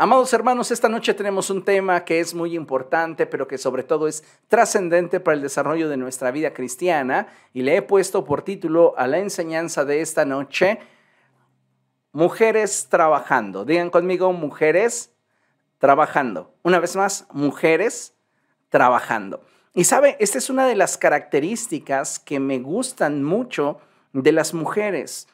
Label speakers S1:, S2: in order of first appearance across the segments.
S1: Amados hermanos, esta noche tenemos un tema que es muy importante, pero que sobre todo es trascendente para el desarrollo de nuestra vida cristiana y le he puesto por título a la enseñanza de esta noche, Mujeres trabajando. Digan conmigo, mujeres trabajando. Una vez más, mujeres trabajando. Y sabe, esta es una de las características que me gustan mucho de las mujeres,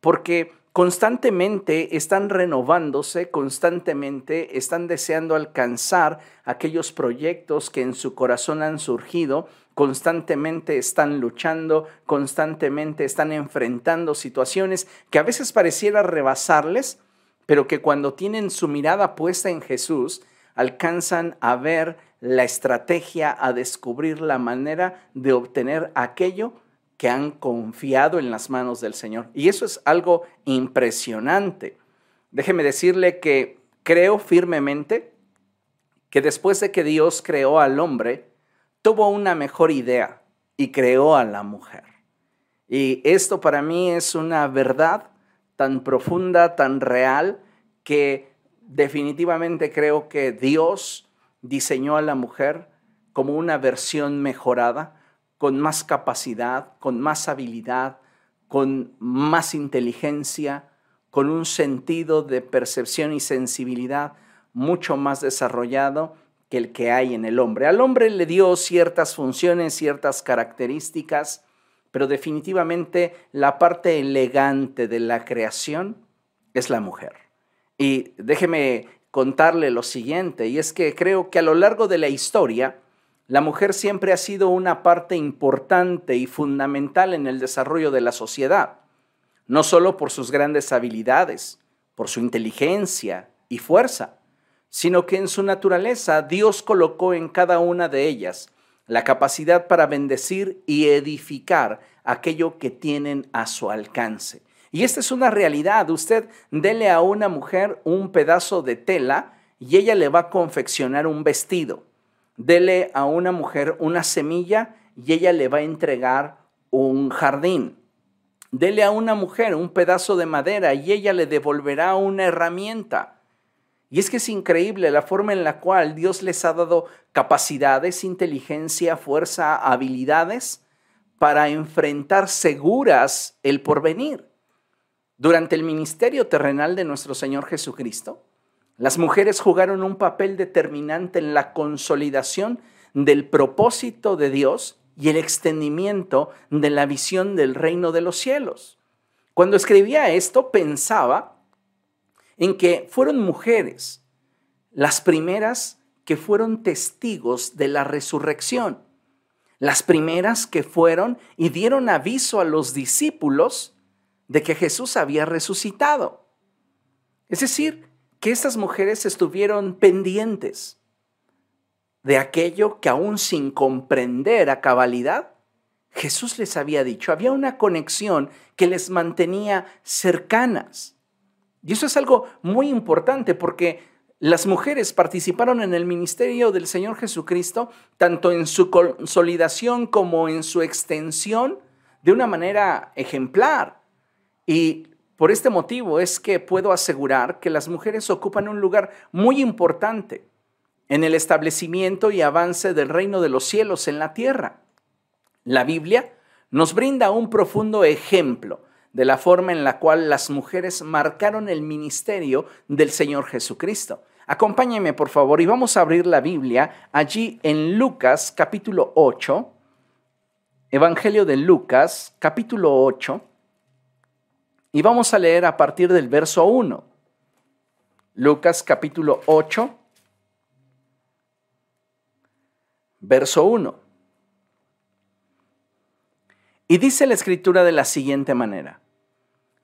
S1: porque constantemente están renovándose, constantemente están deseando alcanzar aquellos proyectos que en su corazón han surgido, constantemente están luchando, constantemente están enfrentando situaciones que a veces pareciera rebasarles, pero que cuando tienen su mirada puesta en Jesús, alcanzan a ver la estrategia, a descubrir la manera de obtener aquello que han confiado en las manos del Señor. Y eso es algo impresionante. Déjeme decirle que creo firmemente que después de que Dios creó al hombre, tuvo una mejor idea y creó a la mujer. Y esto para mí es una verdad tan profunda, tan real, que definitivamente creo que Dios diseñó a la mujer como una versión mejorada con más capacidad, con más habilidad, con más inteligencia, con un sentido de percepción y sensibilidad mucho más desarrollado que el que hay en el hombre. Al hombre le dio ciertas funciones, ciertas características, pero definitivamente la parte elegante de la creación es la mujer. Y déjeme contarle lo siguiente, y es que creo que a lo largo de la historia, la mujer siempre ha sido una parte importante y fundamental en el desarrollo de la sociedad, no solo por sus grandes habilidades, por su inteligencia y fuerza, sino que en su naturaleza Dios colocó en cada una de ellas la capacidad para bendecir y edificar aquello que tienen a su alcance. Y esta es una realidad. Usted dele a una mujer un pedazo de tela y ella le va a confeccionar un vestido dele a una mujer una semilla y ella le va a entregar un jardín. Dele a una mujer un pedazo de madera y ella le devolverá una herramienta. Y es que es increíble la forma en la cual Dios les ha dado capacidades, inteligencia, fuerza, habilidades para enfrentar seguras el porvenir. Durante el ministerio terrenal de nuestro Señor Jesucristo, las mujeres jugaron un papel determinante en la consolidación del propósito de Dios y el extendimiento de la visión del reino de los cielos. Cuando escribía esto pensaba en que fueron mujeres las primeras que fueron testigos de la resurrección, las primeras que fueron y dieron aviso a los discípulos de que Jesús había resucitado. Es decir, que estas mujeres estuvieron pendientes de aquello que aún sin comprender a cabalidad, Jesús les había dicho. Había una conexión que les mantenía cercanas. Y eso es algo muy importante porque las mujeres participaron en el ministerio del Señor Jesucristo, tanto en su consolidación como en su extensión, de una manera ejemplar. Y por este motivo es que puedo asegurar que las mujeres ocupan un lugar muy importante en el establecimiento y avance del reino de los cielos en la tierra. La Biblia nos brinda un profundo ejemplo de la forma en la cual las mujeres marcaron el ministerio del Señor Jesucristo. Acompáñeme por favor y vamos a abrir la Biblia allí en Lucas capítulo 8, Evangelio de Lucas capítulo 8, y vamos a leer a partir del verso 1. Lucas capítulo 8, verso 1. Y dice la escritura de la siguiente manera.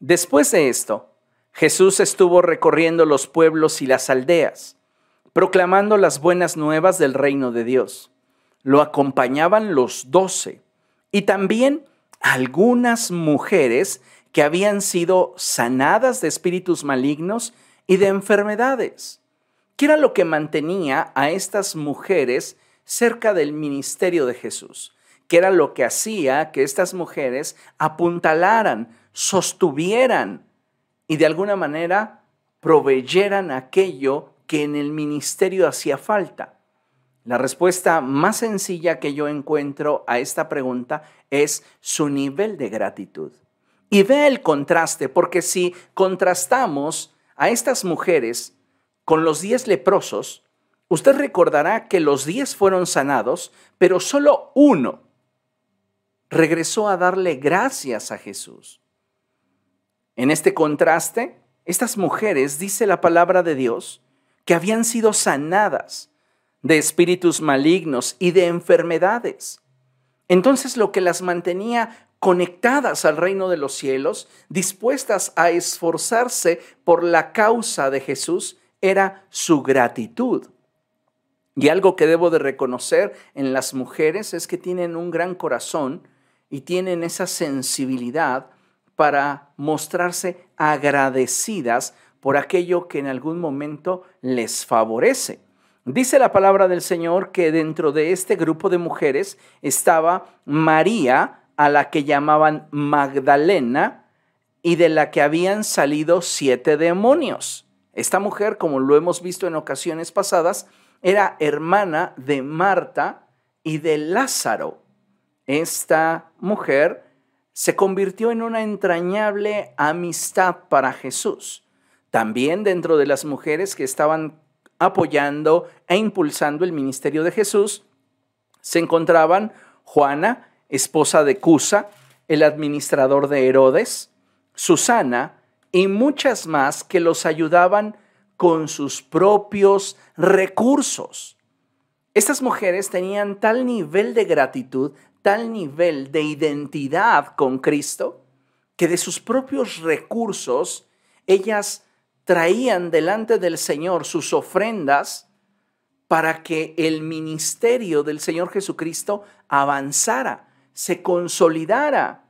S1: Después de esto, Jesús estuvo recorriendo los pueblos y las aldeas, proclamando las buenas nuevas del reino de Dios. Lo acompañaban los doce y también algunas mujeres que habían sido sanadas de espíritus malignos y de enfermedades. ¿Qué era lo que mantenía a estas mujeres cerca del ministerio de Jesús? ¿Qué era lo que hacía que estas mujeres apuntalaran, sostuvieran y de alguna manera proveyeran aquello que en el ministerio hacía falta? La respuesta más sencilla que yo encuentro a esta pregunta es su nivel de gratitud. Y ve el contraste, porque si contrastamos a estas mujeres con los diez leprosos, usted recordará que los diez fueron sanados, pero solo uno regresó a darle gracias a Jesús. En este contraste, estas mujeres, dice la palabra de Dios, que habían sido sanadas de espíritus malignos y de enfermedades. Entonces lo que las mantenía conectadas al reino de los cielos, dispuestas a esforzarse por la causa de Jesús, era su gratitud. Y algo que debo de reconocer en las mujeres es que tienen un gran corazón y tienen esa sensibilidad para mostrarse agradecidas por aquello que en algún momento les favorece. Dice la palabra del Señor que dentro de este grupo de mujeres estaba María, a la que llamaban Magdalena, y de la que habían salido siete demonios. Esta mujer, como lo hemos visto en ocasiones pasadas, era hermana de Marta y de Lázaro. Esta mujer se convirtió en una entrañable amistad para Jesús. También dentro de las mujeres que estaban apoyando e impulsando el ministerio de Jesús, se encontraban Juana, esposa de Cusa, el administrador de Herodes, Susana y muchas más que los ayudaban con sus propios recursos. Estas mujeres tenían tal nivel de gratitud, tal nivel de identidad con Cristo, que de sus propios recursos ellas traían delante del Señor sus ofrendas para que el ministerio del Señor Jesucristo avanzara, se consolidara.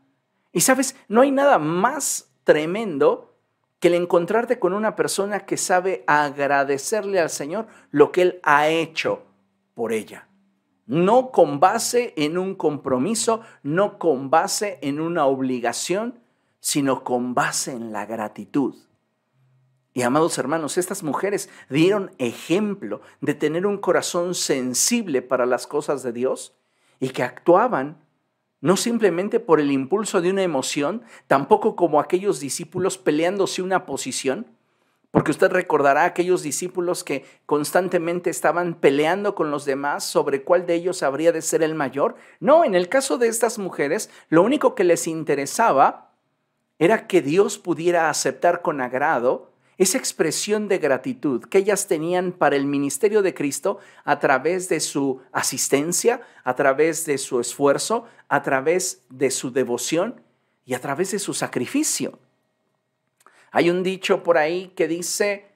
S1: Y sabes, no hay nada más tremendo que el encontrarte con una persona que sabe agradecerle al Señor lo que Él ha hecho por ella. No con base en un compromiso, no con base en una obligación, sino con base en la gratitud. Y amados hermanos, estas mujeres dieron ejemplo de tener un corazón sensible para las cosas de Dios y que actuaban no simplemente por el impulso de una emoción, tampoco como aquellos discípulos peleándose una posición, porque usted recordará a aquellos discípulos que constantemente estaban peleando con los demás sobre cuál de ellos habría de ser el mayor. No, en el caso de estas mujeres, lo único que les interesaba era que Dios pudiera aceptar con agrado esa expresión de gratitud que ellas tenían para el ministerio de Cristo a través de su asistencia, a través de su esfuerzo, a través de su devoción y a través de su sacrificio. Hay un dicho por ahí que dice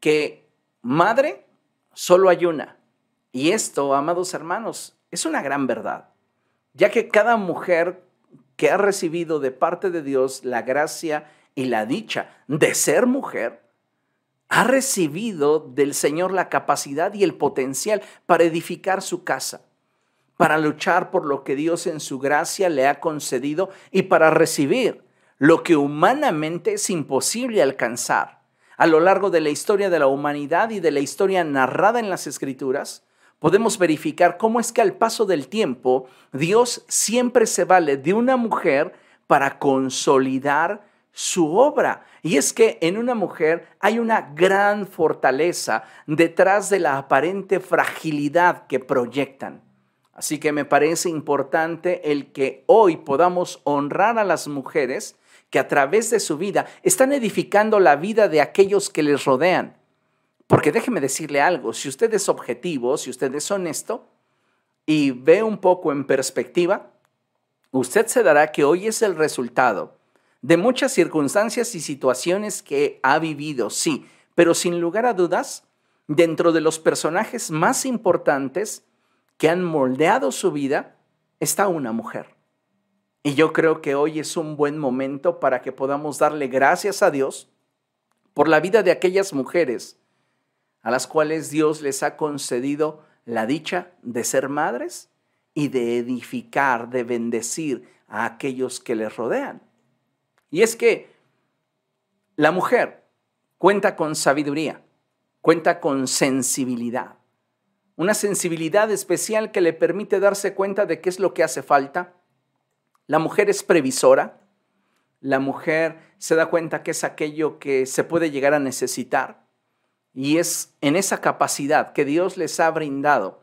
S1: que madre solo hay una. Y esto, amados hermanos, es una gran verdad, ya que cada mujer que ha recibido de parte de Dios la gracia y la dicha de ser mujer, ha recibido del Señor la capacidad y el potencial para edificar su casa, para luchar por lo que Dios en su gracia le ha concedido y para recibir lo que humanamente es imposible alcanzar. A lo largo de la historia de la humanidad y de la historia narrada en las Escrituras, podemos verificar cómo es que al paso del tiempo Dios siempre se vale de una mujer para consolidar su obra. Y es que en una mujer hay una gran fortaleza detrás de la aparente fragilidad que proyectan. Así que me parece importante el que hoy podamos honrar a las mujeres que a través de su vida están edificando la vida de aquellos que les rodean. Porque déjeme decirle algo, si usted es objetivo, si usted es honesto y ve un poco en perspectiva, usted se dará que hoy es el resultado de muchas circunstancias y situaciones que ha vivido, sí, pero sin lugar a dudas, dentro de los personajes más importantes que han moldeado su vida, está una mujer. Y yo creo que hoy es un buen momento para que podamos darle gracias a Dios por la vida de aquellas mujeres a las cuales Dios les ha concedido la dicha de ser madres y de edificar, de bendecir a aquellos que les rodean. Y es que la mujer cuenta con sabiduría, cuenta con sensibilidad, una sensibilidad especial que le permite darse cuenta de qué es lo que hace falta. La mujer es previsora, la mujer se da cuenta que es aquello que se puede llegar a necesitar y es en esa capacidad que Dios les ha brindado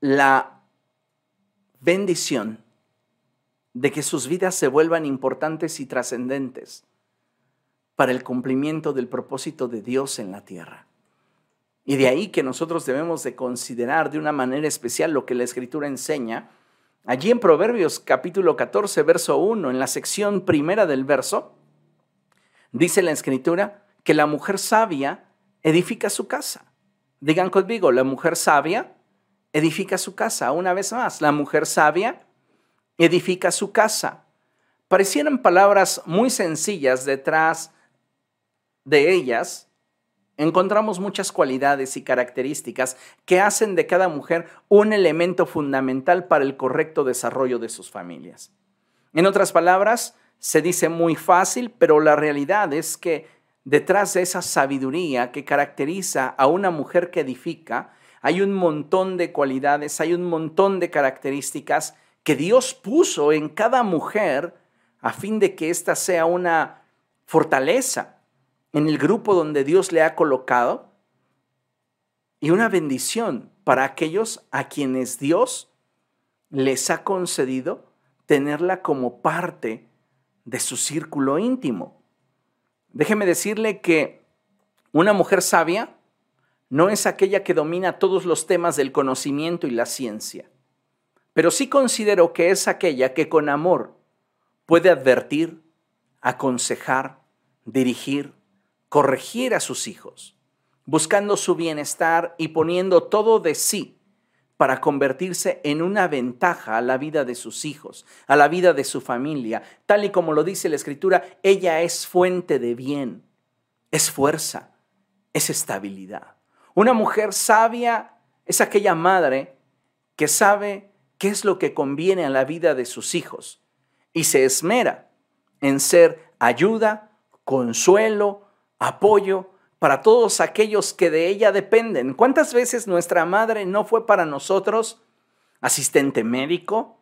S1: la bendición de que sus vidas se vuelvan importantes y trascendentes para el cumplimiento del propósito de Dios en la tierra. Y de ahí que nosotros debemos de considerar de una manera especial lo que la Escritura enseña. Allí en Proverbios capítulo 14, verso 1, en la sección primera del verso, dice la Escritura que la mujer sabia edifica su casa. Digan conmigo, la mujer sabia edifica su casa. Una vez más, la mujer sabia edifica su casa. Parecieran palabras muy sencillas detrás de ellas. Encontramos muchas cualidades y características que hacen de cada mujer un elemento fundamental para el correcto desarrollo de sus familias. En otras palabras, se dice muy fácil, pero la realidad es que detrás de esa sabiduría que caracteriza a una mujer que edifica, hay un montón de cualidades, hay un montón de características que Dios puso en cada mujer a fin de que ésta sea una fortaleza en el grupo donde Dios le ha colocado y una bendición para aquellos a quienes Dios les ha concedido tenerla como parte de su círculo íntimo. Déjeme decirle que una mujer sabia no es aquella que domina todos los temas del conocimiento y la ciencia pero sí considero que es aquella que con amor puede advertir, aconsejar, dirigir, corregir a sus hijos, buscando su bienestar y poniendo todo de sí para convertirse en una ventaja a la vida de sus hijos, a la vida de su familia. Tal y como lo dice la escritura, ella es fuente de bien, es fuerza, es estabilidad. Una mujer sabia es aquella madre que sabe qué es lo que conviene a la vida de sus hijos y se esmera en ser ayuda, consuelo, apoyo para todos aquellos que de ella dependen. ¿Cuántas veces nuestra madre no fue para nosotros asistente médico,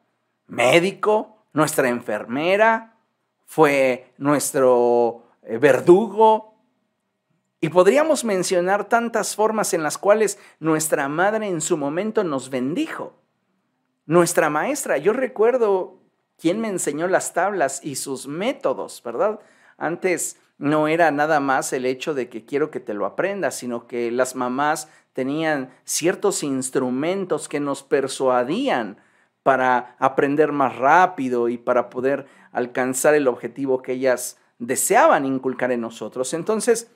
S1: médico, nuestra enfermera, fue nuestro eh, verdugo? Y podríamos mencionar tantas formas en las cuales nuestra madre en su momento nos bendijo nuestra maestra. Yo recuerdo quién me enseñó las tablas y sus métodos, ¿verdad? Antes no era nada más el hecho de que quiero que te lo aprendas, sino que las mamás tenían ciertos instrumentos que nos persuadían para aprender más rápido y para poder alcanzar el objetivo que ellas deseaban inculcar en nosotros. Entonces,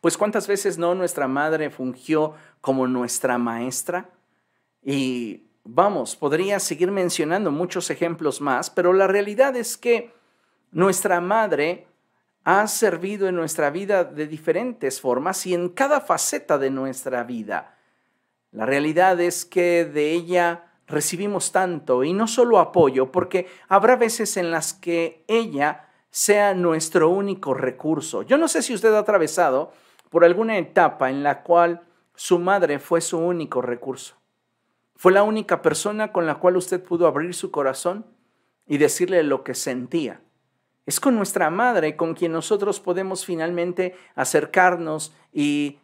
S1: pues cuántas veces no nuestra madre fungió como nuestra maestra y Vamos, podría seguir mencionando muchos ejemplos más, pero la realidad es que nuestra madre ha servido en nuestra vida de diferentes formas y en cada faceta de nuestra vida. La realidad es que de ella recibimos tanto y no solo apoyo, porque habrá veces en las que ella sea nuestro único recurso. Yo no sé si usted ha atravesado por alguna etapa en la cual su madre fue su único recurso. Fue la única persona con la cual usted pudo abrir su corazón y decirle lo que sentía. Es con nuestra madre con quien nosotros podemos finalmente acercarnos y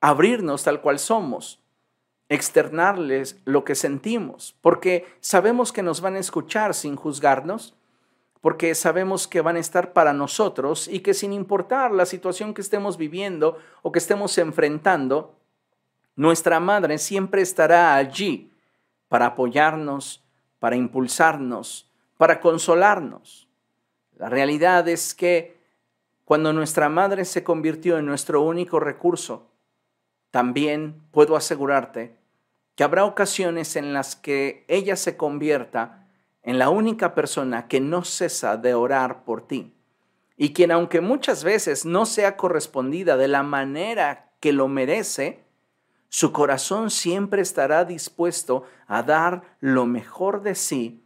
S1: abrirnos tal cual somos, externarles lo que sentimos, porque sabemos que nos van a escuchar sin juzgarnos, porque sabemos que van a estar para nosotros y que sin importar la situación que estemos viviendo o que estemos enfrentando, nuestra madre siempre estará allí para apoyarnos, para impulsarnos, para consolarnos. La realidad es que cuando nuestra madre se convirtió en nuestro único recurso, también puedo asegurarte que habrá ocasiones en las que ella se convierta en la única persona que no cesa de orar por ti y quien aunque muchas veces no sea correspondida de la manera que lo merece, su corazón siempre estará dispuesto a dar lo mejor de sí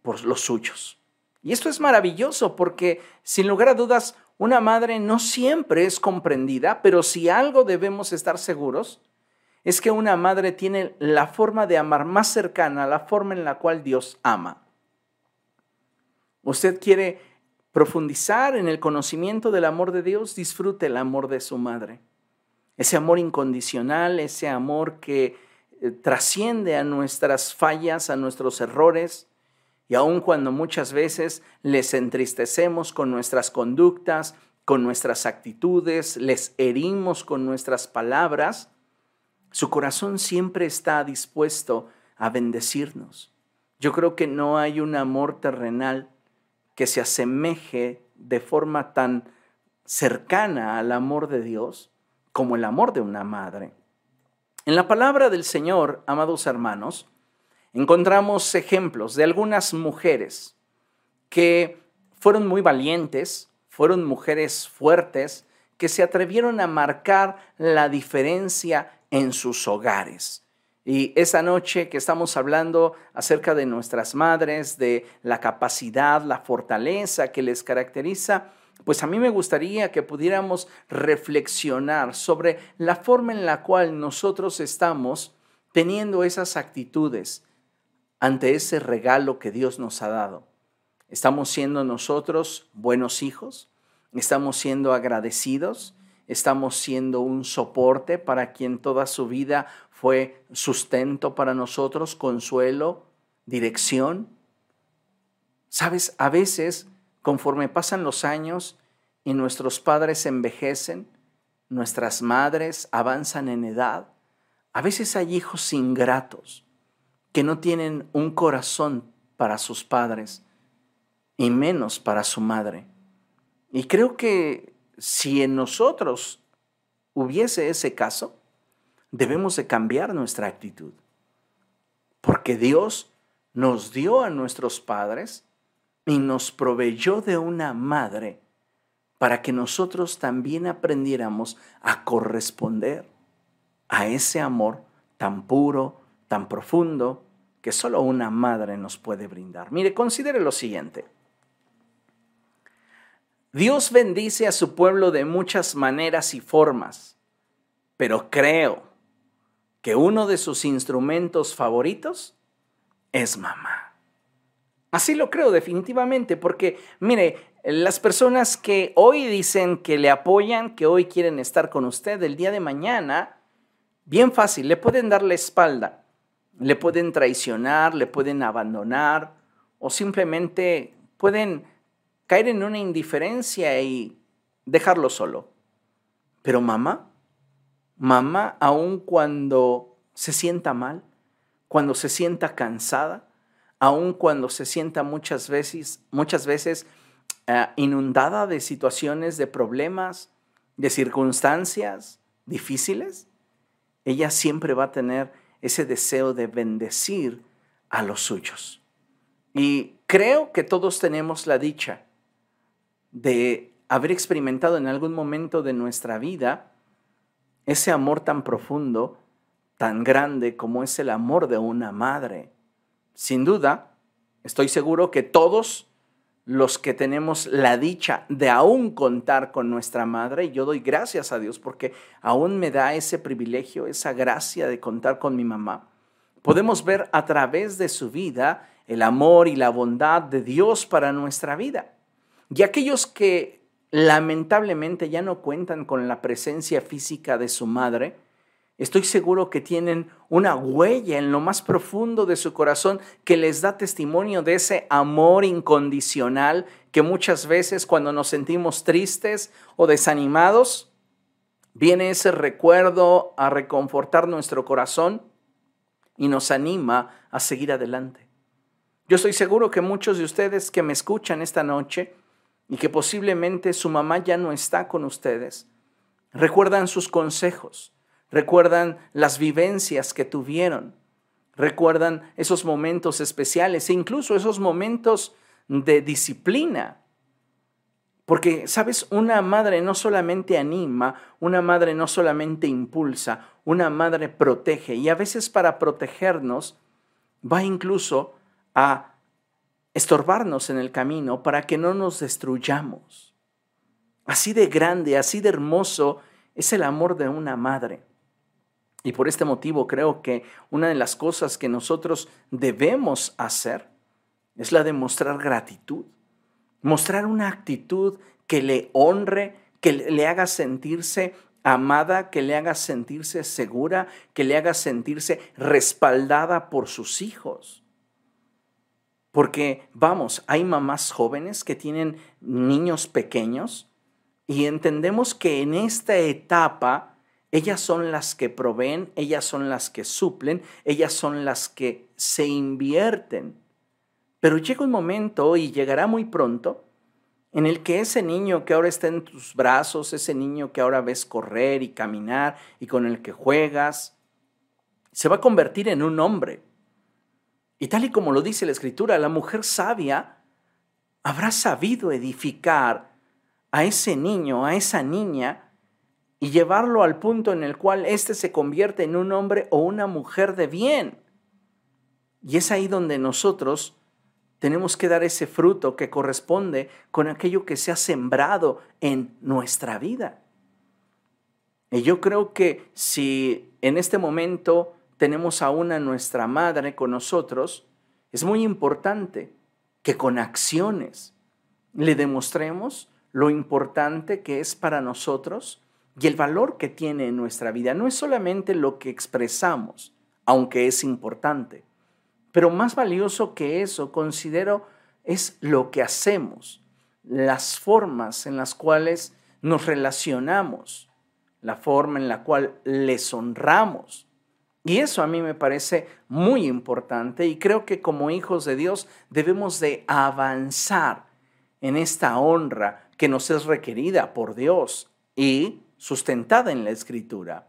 S1: por los suyos. Y esto es maravilloso porque, sin lugar a dudas, una madre no siempre es comprendida, pero si algo debemos estar seguros, es que una madre tiene la forma de amar más cercana a la forma en la cual Dios ama. Usted quiere profundizar en el conocimiento del amor de Dios, disfrute el amor de su madre. Ese amor incondicional, ese amor que eh, trasciende a nuestras fallas, a nuestros errores, y aun cuando muchas veces les entristecemos con nuestras conductas, con nuestras actitudes, les herimos con nuestras palabras, su corazón siempre está dispuesto a bendecirnos. Yo creo que no hay un amor terrenal que se asemeje de forma tan cercana al amor de Dios como el amor de una madre. En la palabra del Señor, amados hermanos, encontramos ejemplos de algunas mujeres que fueron muy valientes, fueron mujeres fuertes, que se atrevieron a marcar la diferencia en sus hogares. Y esa noche que estamos hablando acerca de nuestras madres, de la capacidad, la fortaleza que les caracteriza, pues a mí me gustaría que pudiéramos reflexionar sobre la forma en la cual nosotros estamos teniendo esas actitudes ante ese regalo que Dios nos ha dado. ¿Estamos siendo nosotros buenos hijos? ¿Estamos siendo agradecidos? estamos siendo un soporte para quien toda su vida fue sustento para nosotros, consuelo, dirección. Sabes, a veces, conforme pasan los años y nuestros padres envejecen, nuestras madres avanzan en edad, a veces hay hijos ingratos que no tienen un corazón para sus padres y menos para su madre. Y creo que si en nosotros hubiese ese caso, debemos de cambiar nuestra actitud. Porque Dios nos dio a nuestros padres y nos proveyó de una madre para que nosotros también aprendiéramos a corresponder a ese amor tan puro, tan profundo, que solo una madre nos puede brindar. Mire, considere lo siguiente. Dios bendice a su pueblo de muchas maneras y formas, pero creo que uno de sus instrumentos favoritos es mamá. Así lo creo definitivamente, porque mire, las personas que hoy dicen que le apoyan, que hoy quieren estar con usted, el día de mañana, bien fácil, le pueden dar la espalda, le pueden traicionar, le pueden abandonar o simplemente pueden caer en una indiferencia y dejarlo solo. Pero mamá, mamá, aun cuando se sienta mal, cuando se sienta cansada, aun cuando se sienta muchas veces, muchas veces eh, inundada de situaciones, de problemas, de circunstancias difíciles, ella siempre va a tener ese deseo de bendecir a los suyos. Y creo que todos tenemos la dicha de haber experimentado en algún momento de nuestra vida ese amor tan profundo, tan grande como es el amor de una madre. Sin duda, estoy seguro que todos los que tenemos la dicha de aún contar con nuestra madre, y yo doy gracias a Dios porque aún me da ese privilegio, esa gracia de contar con mi mamá, podemos ver a través de su vida el amor y la bondad de Dios para nuestra vida. Y aquellos que lamentablemente ya no cuentan con la presencia física de su madre, estoy seguro que tienen una huella en lo más profundo de su corazón que les da testimonio de ese amor incondicional que muchas veces cuando nos sentimos tristes o desanimados, viene ese recuerdo a reconfortar nuestro corazón y nos anima a seguir adelante. Yo estoy seguro que muchos de ustedes que me escuchan esta noche y que posiblemente su mamá ya no está con ustedes, recuerdan sus consejos, recuerdan las vivencias que tuvieron, recuerdan esos momentos especiales e incluso esos momentos de disciplina. Porque, sabes, una madre no solamente anima, una madre no solamente impulsa, una madre protege y a veces para protegernos va incluso a estorbarnos en el camino para que no nos destruyamos. Así de grande, así de hermoso es el amor de una madre. Y por este motivo creo que una de las cosas que nosotros debemos hacer es la de mostrar gratitud, mostrar una actitud que le honre, que le haga sentirse amada, que le haga sentirse segura, que le haga sentirse respaldada por sus hijos. Porque, vamos, hay mamás jóvenes que tienen niños pequeños y entendemos que en esta etapa ellas son las que proveen, ellas son las que suplen, ellas son las que se invierten. Pero llega un momento y llegará muy pronto en el que ese niño que ahora está en tus brazos, ese niño que ahora ves correr y caminar y con el que juegas, se va a convertir en un hombre. Y tal y como lo dice la escritura, la mujer sabia habrá sabido edificar a ese niño, a esa niña, y llevarlo al punto en el cual éste se convierte en un hombre o una mujer de bien. Y es ahí donde nosotros tenemos que dar ese fruto que corresponde con aquello que se ha sembrado en nuestra vida. Y yo creo que si en este momento tenemos aún a nuestra madre con nosotros, es muy importante que con acciones le demostremos lo importante que es para nosotros y el valor que tiene en nuestra vida. No es solamente lo que expresamos, aunque es importante, pero más valioso que eso, considero, es lo que hacemos, las formas en las cuales nos relacionamos, la forma en la cual les honramos. Y eso a mí me parece muy importante y creo que como hijos de Dios debemos de avanzar en esta honra que nos es requerida por Dios y sustentada en la Escritura.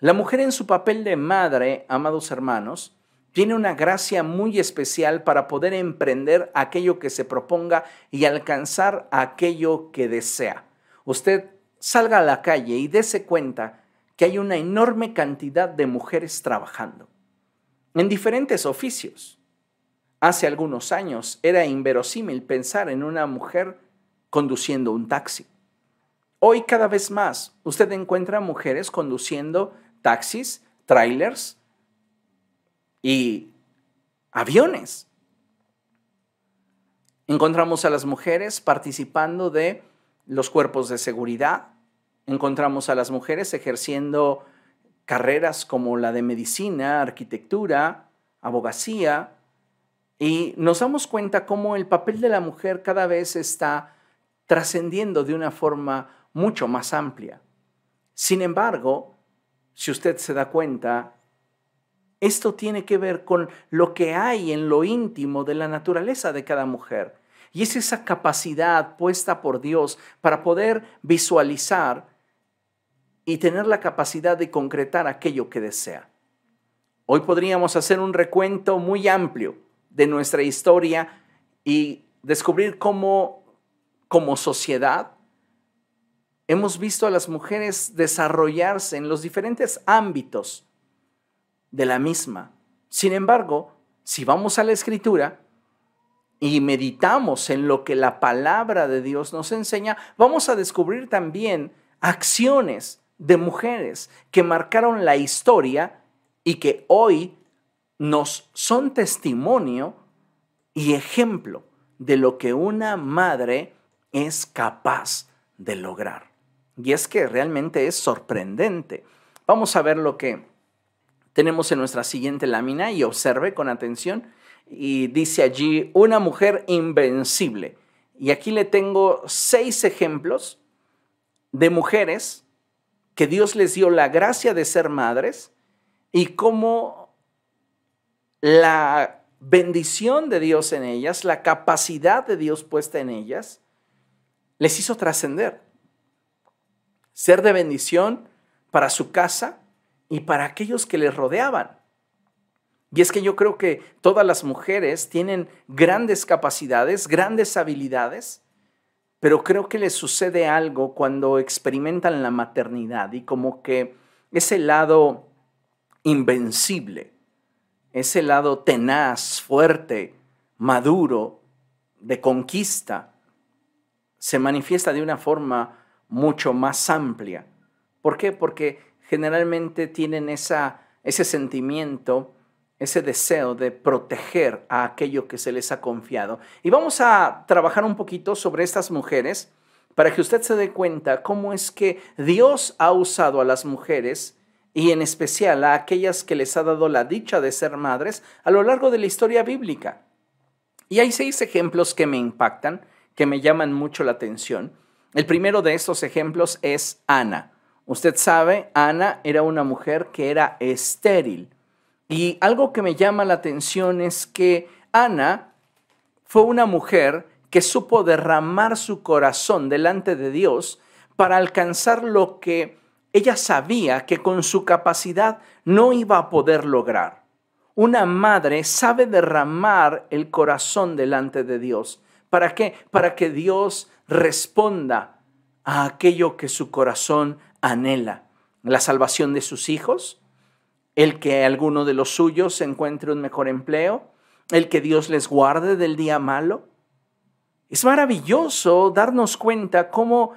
S1: La mujer en su papel de madre, amados hermanos, tiene una gracia muy especial para poder emprender aquello que se proponga y alcanzar aquello que desea. Usted salga a la calle y dése cuenta que hay una enorme cantidad de mujeres trabajando en diferentes oficios. Hace algunos años era inverosímil pensar en una mujer conduciendo un taxi. Hoy cada vez más usted encuentra mujeres conduciendo taxis, trailers, y aviones. Encontramos a las mujeres participando de los cuerpos de seguridad, encontramos a las mujeres ejerciendo carreras como la de medicina, arquitectura, abogacía, y nos damos cuenta cómo el papel de la mujer cada vez está trascendiendo de una forma mucho más amplia. Sin embargo, si usted se da cuenta, esto tiene que ver con lo que hay en lo íntimo de la naturaleza de cada mujer. Y es esa capacidad puesta por Dios para poder visualizar y tener la capacidad de concretar aquello que desea. Hoy podríamos hacer un recuento muy amplio de nuestra historia y descubrir cómo como sociedad hemos visto a las mujeres desarrollarse en los diferentes ámbitos de la misma. Sin embargo, si vamos a la escritura y meditamos en lo que la palabra de Dios nos enseña, vamos a descubrir también acciones de mujeres que marcaron la historia y que hoy nos son testimonio y ejemplo de lo que una madre es capaz de lograr. Y es que realmente es sorprendente. Vamos a ver lo que tenemos en nuestra siguiente lámina y observe con atención. Y dice allí, una mujer invencible. Y aquí le tengo seis ejemplos de mujeres que Dios les dio la gracia de ser madres y cómo la bendición de Dios en ellas, la capacidad de Dios puesta en ellas, les hizo trascender. Ser de bendición para su casa, y para aquellos que les rodeaban. Y es que yo creo que todas las mujeres tienen grandes capacidades, grandes habilidades, pero creo que les sucede algo cuando experimentan la maternidad y como que ese lado invencible, ese lado tenaz, fuerte, maduro, de conquista, se manifiesta de una forma mucho más amplia. ¿Por qué? Porque generalmente tienen esa, ese sentimiento, ese deseo de proteger a aquello que se les ha confiado. Y vamos a trabajar un poquito sobre estas mujeres para que usted se dé cuenta cómo es que Dios ha usado a las mujeres y en especial a aquellas que les ha dado la dicha de ser madres a lo largo de la historia bíblica. Y hay seis ejemplos que me impactan, que me llaman mucho la atención. El primero de estos ejemplos es Ana. Usted sabe, Ana era una mujer que era estéril. Y algo que me llama la atención es que Ana fue una mujer que supo derramar su corazón delante de Dios para alcanzar lo que ella sabía que con su capacidad no iba a poder lograr. Una madre sabe derramar el corazón delante de Dios. ¿Para qué? Para que Dios responda a aquello que su corazón anhela. La salvación de sus hijos, el que alguno de los suyos encuentre un mejor empleo, el que Dios les guarde del día malo. Es maravilloso darnos cuenta cómo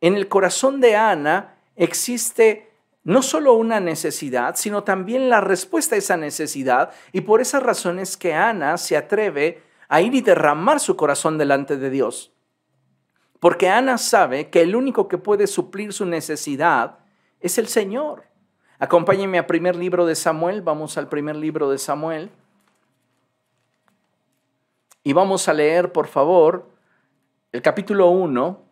S1: en el corazón de Ana existe no solo una necesidad, sino también la respuesta a esa necesidad. Y por esas razones que Ana se atreve a ir y derramar su corazón delante de Dios. Porque Ana sabe que el único que puede suplir su necesidad es el Señor. Acompáñenme al primer libro de Samuel, vamos al primer libro de Samuel. Y vamos a leer, por favor, el capítulo 1,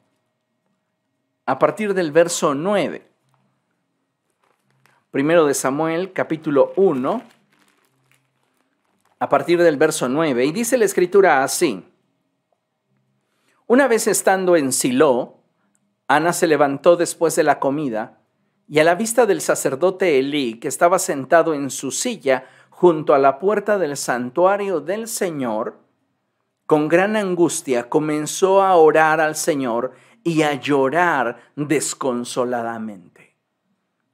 S1: a partir del verso 9. Primero de Samuel, capítulo 1, a partir del verso 9. Y dice la escritura así. Una vez estando en Silo, Ana se levantó después de la comida y a la vista del sacerdote Elí, que estaba sentado en su silla junto a la puerta del santuario del Señor, con gran angustia comenzó a orar al Señor y a llorar desconsoladamente.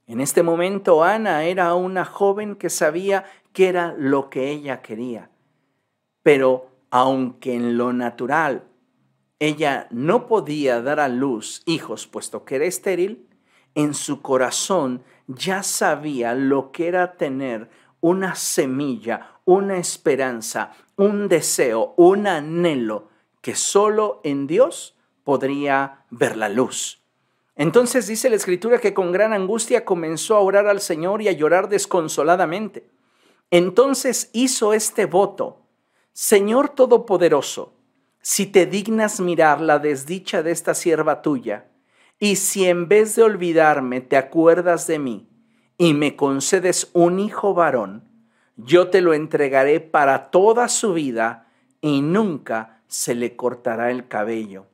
S1: En este momento Ana era una joven que sabía que era lo que ella quería, pero aunque en lo natural ella no podía dar a luz hijos puesto que era estéril, en su corazón ya sabía lo que era tener una semilla, una esperanza, un deseo, un anhelo que solo en Dios podría ver la luz. Entonces dice la escritura que con gran angustia comenzó a orar al Señor y a llorar desconsoladamente. Entonces hizo este voto, Señor Todopoderoso, si te dignas mirar la desdicha de esta sierva tuya, y si en vez de olvidarme te acuerdas de mí y me concedes un hijo varón, yo te lo entregaré para toda su vida y nunca se le cortará el cabello.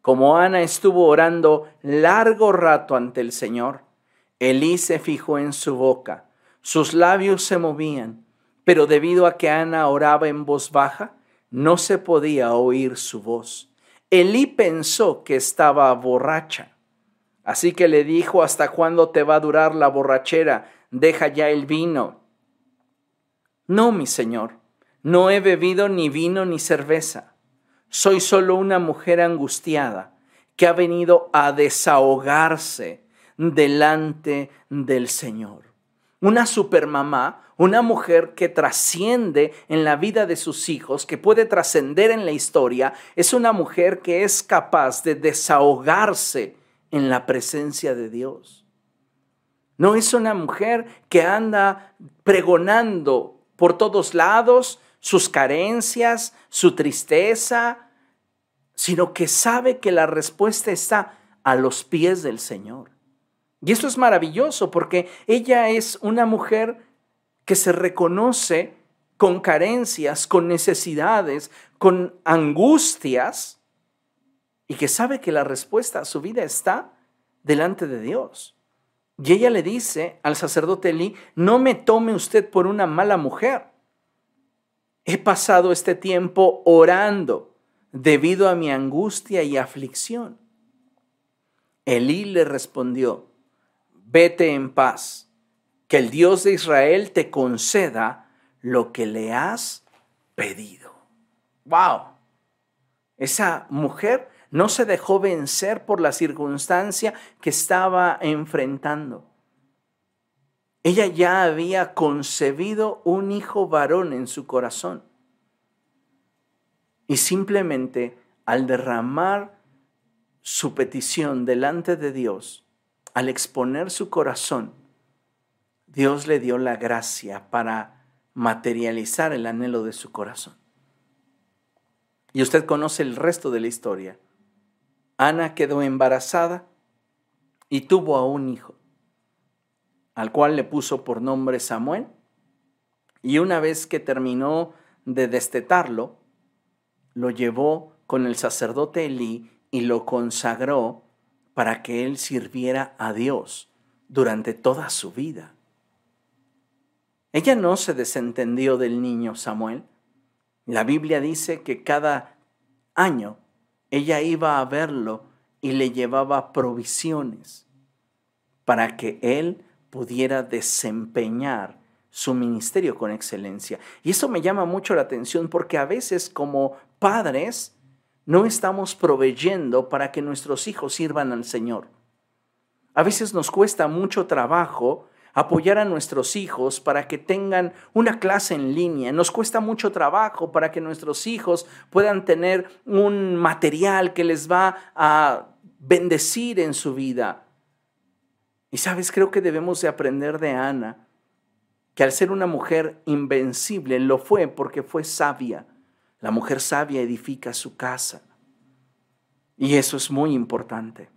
S1: Como Ana estuvo orando largo rato ante el Señor, Elí se fijó en su boca, sus labios se movían, pero debido a que Ana oraba en voz baja, no se podía oír su voz. Elí pensó que estaba borracha. Así que le dijo, ¿hasta cuándo te va a durar la borrachera? Deja ya el vino. No, mi señor, no he bebido ni vino ni cerveza. Soy solo una mujer angustiada que ha venido a desahogarse delante del Señor. Una supermamá una mujer que trasciende en la vida de sus hijos, que puede trascender en la historia, es una mujer que es capaz de desahogarse en la presencia de Dios. No es una mujer que anda pregonando por todos lados sus carencias, su tristeza, sino que sabe que la respuesta está a los pies del Señor. Y esto es maravilloso porque ella es una mujer que se reconoce con carencias, con necesidades, con angustias, y que sabe que la respuesta a su vida está delante de Dios. Y ella le dice al sacerdote Elí, no me tome usted por una mala mujer. He pasado este tiempo orando debido a mi angustia y aflicción. Elí le respondió, vete en paz que el Dios de Israel te conceda lo que le has pedido. ¡Wow! Esa mujer no se dejó vencer por la circunstancia que estaba enfrentando. Ella ya había concebido un hijo varón en su corazón. Y simplemente al derramar su petición delante de Dios, al exponer su corazón, Dios le dio la gracia para materializar el anhelo de su corazón. Y usted conoce el resto de la historia. Ana quedó embarazada y tuvo a un hijo, al cual le puso por nombre Samuel. Y una vez que terminó de destetarlo, lo llevó con el sacerdote Elí y lo consagró para que él sirviera a Dios durante toda su vida. Ella no se desentendió del niño Samuel. La Biblia dice que cada año ella iba a verlo y le llevaba provisiones para que él pudiera desempeñar su ministerio con excelencia. Y eso me llama mucho la atención porque a veces como padres no estamos proveyendo para que nuestros hijos sirvan al Señor. A veces nos cuesta mucho trabajo apoyar a nuestros hijos para que tengan una clase en línea. Nos cuesta mucho trabajo para que nuestros hijos puedan tener un material que les va a bendecir en su vida. Y sabes, creo que debemos de aprender de Ana, que al ser una mujer invencible lo fue porque fue sabia la mujer sabia edifica su casa. Y eso es muy importante.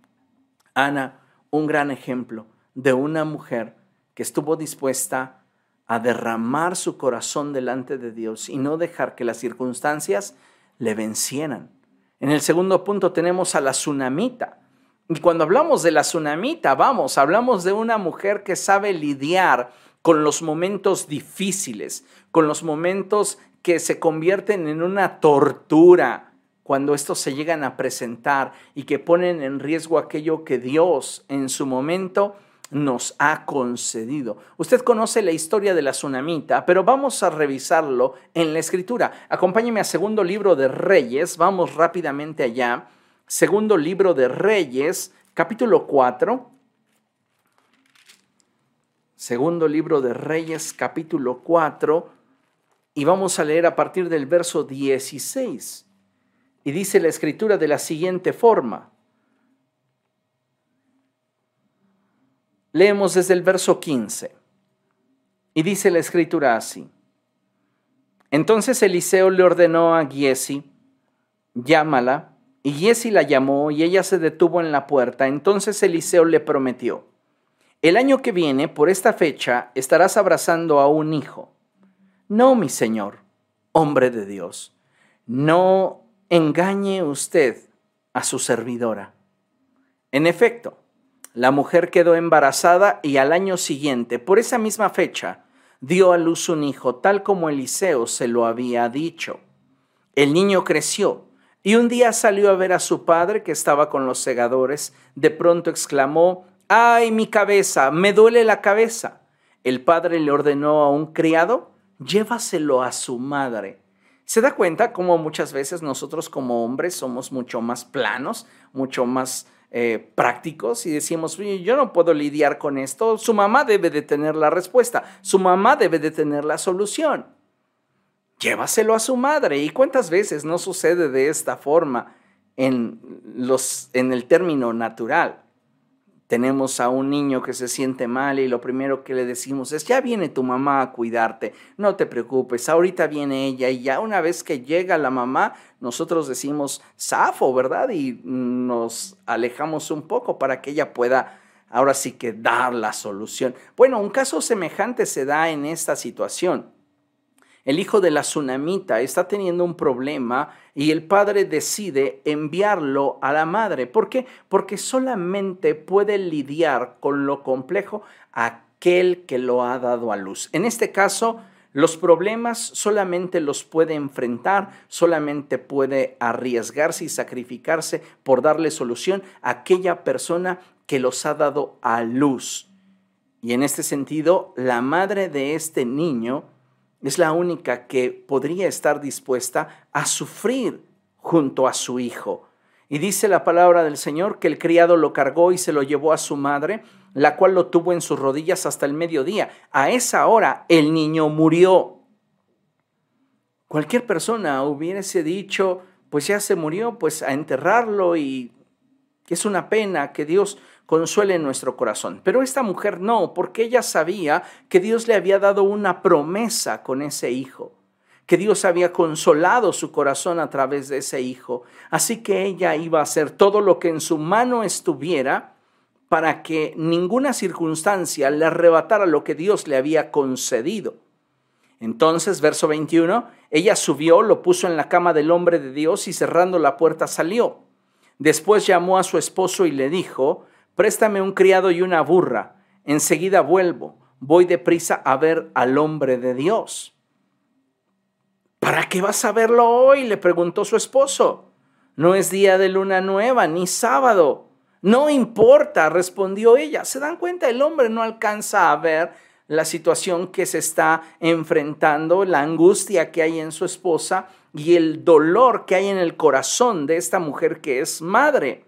S1: Ana, un gran ejemplo de una mujer que estuvo dispuesta a derramar su corazón delante de Dios y no dejar que las circunstancias le vencieran. En el segundo punto tenemos a la tsunamita. Y cuando hablamos de la tsunamita, vamos, hablamos de una mujer que sabe lidiar con los momentos difíciles, con los momentos que se convierten en una tortura cuando estos se llegan a presentar y que ponen en riesgo aquello que Dios en su momento nos ha concedido. Usted conoce la historia de la tsunamita, pero vamos a revisarlo en la escritura. Acompáñeme a segundo libro de Reyes, vamos rápidamente allá. Segundo libro de Reyes, capítulo 4. Segundo libro de Reyes, capítulo 4 y vamos a leer a partir del verso 16. Y dice la escritura de la siguiente forma. Leemos desde el verso 15. Y dice la escritura así. Entonces Eliseo le ordenó a Giesi, llámala. Y Giesi la llamó y ella se detuvo en la puerta. Entonces Eliseo le prometió, el año que viene, por esta fecha, estarás abrazando a un hijo. No, mi Señor, hombre de Dios, no engañe usted a su servidora. En efecto, la mujer quedó embarazada y al año siguiente, por esa misma fecha, dio a luz un hijo, tal como Eliseo se lo había dicho. El niño creció y un día salió a ver a su padre que estaba con los segadores. De pronto exclamó, ¡ay, mi cabeza! Me duele la cabeza. El padre le ordenó a un criado llévaselo a su madre. ¿Se da cuenta cómo muchas veces nosotros como hombres somos mucho más planos, mucho más eh, prácticos y decimos, yo no puedo lidiar con esto, su mamá debe de tener la respuesta, su mamá debe de tener la solución. Llévaselo a su madre. ¿Y cuántas veces no sucede de esta forma en, los, en el término natural? Tenemos a un niño que se siente mal y lo primero que le decimos es, ya viene tu mamá a cuidarte, no te preocupes, ahorita viene ella y ya una vez que llega la mamá, nosotros decimos, zafo, ¿verdad? Y nos alejamos un poco para que ella pueda ahora sí que dar la solución. Bueno, un caso semejante se da en esta situación. El hijo de la tsunamita está teniendo un problema y el padre decide enviarlo a la madre. ¿Por qué? Porque solamente puede lidiar con lo complejo aquel que lo ha dado a luz. En este caso, los problemas solamente los puede enfrentar, solamente puede arriesgarse y sacrificarse por darle solución a aquella persona que los ha dado a luz. Y en este sentido, la madre de este niño es la única que podría estar dispuesta a sufrir junto a su hijo. Y dice la palabra del Señor que el criado lo cargó y se lo llevó a su madre, la cual lo tuvo en sus rodillas hasta el mediodía. A esa hora el niño murió. Cualquier persona hubiese dicho, pues ya se murió, pues a enterrarlo y es una pena que Dios consuele nuestro corazón. Pero esta mujer no, porque ella sabía que Dios le había dado una promesa con ese hijo, que Dios había consolado su corazón a través de ese hijo. Así que ella iba a hacer todo lo que en su mano estuviera para que ninguna circunstancia le arrebatara lo que Dios le había concedido. Entonces, verso 21, ella subió, lo puso en la cama del hombre de Dios y cerrando la puerta salió. Después llamó a su esposo y le dijo, préstame un criado y una burra, enseguida vuelvo, voy deprisa a ver al hombre de Dios. ¿Para qué vas a verlo hoy? le preguntó su esposo. No es día de luna nueva, ni sábado. No importa, respondió ella. ¿Se dan cuenta? El hombre no alcanza a ver la situación que se está enfrentando, la angustia que hay en su esposa y el dolor que hay en el corazón de esta mujer que es madre.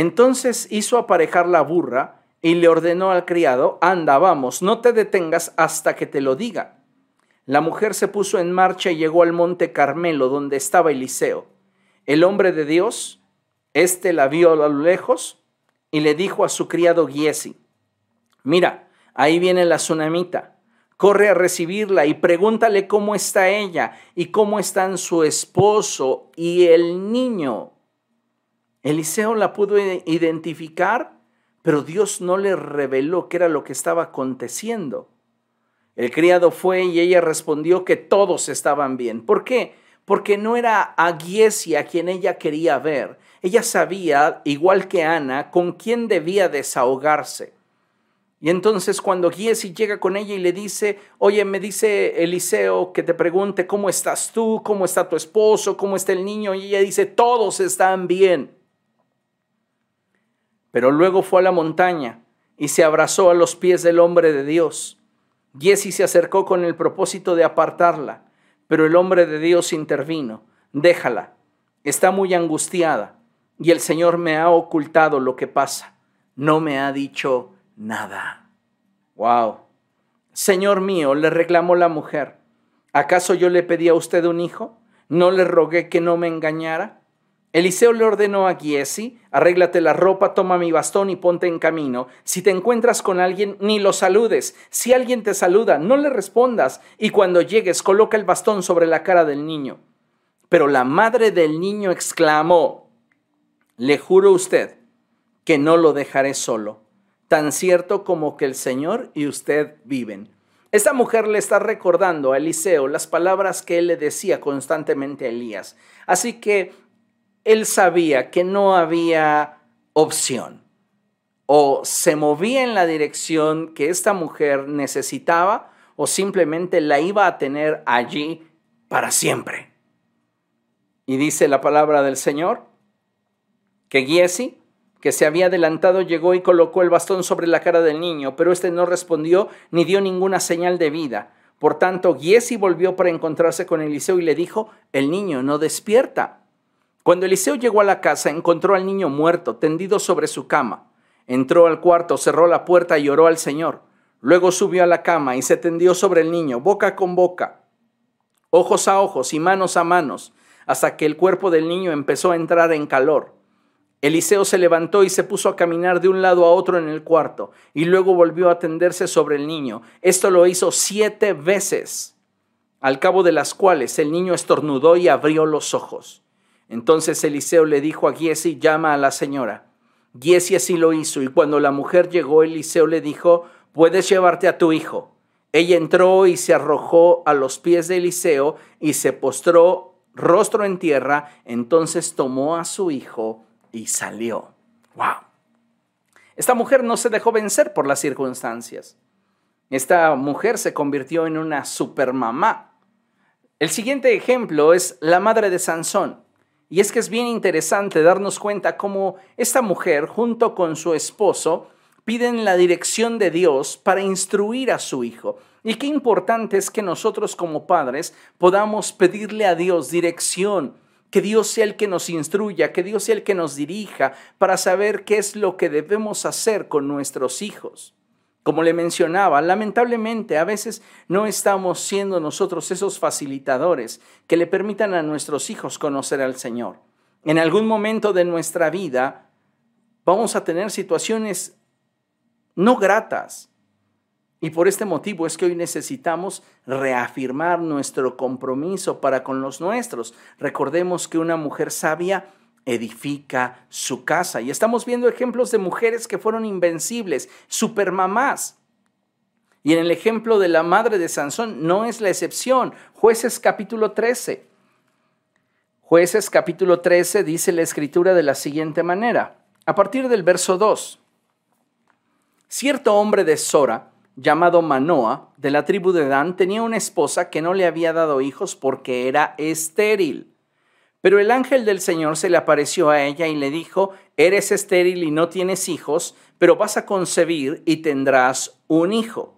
S1: Entonces hizo aparejar la burra y le ordenó al criado, anda, vamos, no te detengas hasta que te lo diga. La mujer se puso en marcha y llegó al monte Carmelo, donde estaba Eliseo. El hombre de Dios, éste la vio a lo lejos y le dijo a su criado Giesi, mira, ahí viene la tsunamita, corre a recibirla y pregúntale cómo está ella y cómo están su esposo y el niño. Eliseo la pudo identificar, pero Dios no le reveló qué era lo que estaba aconteciendo. El criado fue y ella respondió que todos estaban bien. ¿Por qué? Porque no era a Giesi a quien ella quería ver. Ella sabía, igual que Ana, con quién debía desahogarse. Y entonces cuando Giesi llega con ella y le dice, oye, me dice Eliseo que te pregunte cómo estás tú, cómo está tu esposo, cómo está el niño, y ella dice, todos están bien. Pero luego fue a la montaña y se abrazó a los pies del hombre de Dios. Giesi se acercó con el propósito de apartarla, pero el hombre de Dios intervino. Déjala, está muy angustiada y el Señor me ha ocultado lo que pasa. No me ha dicho nada. Wow. Señor mío, le reclamó la mujer, ¿acaso yo le pedí a usted un hijo? ¿No le rogué que no me engañara? Eliseo le ordenó a Giesi, arréglate la ropa, toma mi bastón y ponte en camino. Si te encuentras con alguien, ni lo saludes. Si alguien te saluda, no le respondas. Y cuando llegues, coloca el bastón sobre la cara del niño. Pero la madre del niño exclamó, le juro a usted que no lo dejaré solo, tan cierto como que el Señor y usted viven. Esta mujer le está recordando a Eliseo las palabras que él le decía constantemente a Elías. Así que él sabía que no había opción. O se movía en la dirección que esta mujer necesitaba o simplemente la iba a tener allí para siempre. Y dice la palabra del Señor que Giesi, que se había adelantado, llegó y colocó el bastón sobre la cara del niño, pero éste no respondió ni dio ninguna señal de vida. Por tanto, Giesi volvió para encontrarse con Eliseo y le dijo, el niño no despierta. Cuando Eliseo llegó a la casa, encontró al niño muerto, tendido sobre su cama. Entró al cuarto, cerró la puerta y oró al Señor. Luego subió a la cama y se tendió sobre el niño, boca con boca, ojos a ojos y manos a manos, hasta que el cuerpo del niño empezó a entrar en calor. Eliseo se levantó y se puso a caminar de un lado a otro en el cuarto, y luego volvió a tenderse sobre el niño. Esto lo hizo siete veces, al cabo de las cuales el niño estornudó y abrió los ojos. Entonces Eliseo le dijo a Giesi, llama a la señora. Giesi así lo hizo, y cuando la mujer llegó, Eliseo le dijo, puedes llevarte a tu hijo. Ella entró y se arrojó a los pies de Eliseo y se postró rostro en tierra, entonces tomó a su hijo y salió. ¡Wow! Esta mujer no se dejó vencer por las circunstancias. Esta mujer se convirtió en una supermamá. El siguiente ejemplo es la madre de Sansón. Y es que es bien interesante darnos cuenta cómo esta mujer, junto con su esposo, piden la dirección de Dios para instruir a su hijo. Y qué importante es que nosotros como padres podamos pedirle a Dios dirección, que Dios sea el que nos instruya, que Dios sea el que nos dirija para saber qué es lo que debemos hacer con nuestros hijos. Como le mencionaba, lamentablemente a veces no estamos siendo nosotros esos facilitadores que le permitan a nuestros hijos conocer al Señor. En algún momento de nuestra vida vamos a tener situaciones no gratas, y por este motivo es que hoy necesitamos reafirmar nuestro compromiso para con los nuestros. Recordemos que una mujer sabia edifica su casa. Y estamos viendo ejemplos de mujeres que fueron invencibles, supermamás. Y en el ejemplo de la madre de Sansón no es la excepción. Jueces capítulo 13. Jueces capítulo 13 dice la escritura de la siguiente manera. A partir del verso 2. Cierto hombre de Sora, llamado Manoa, de la tribu de Dan, tenía una esposa que no le había dado hijos porque era estéril. Pero el ángel del Señor se le apareció a ella y le dijo, eres estéril y no tienes hijos, pero vas a concebir y tendrás un hijo.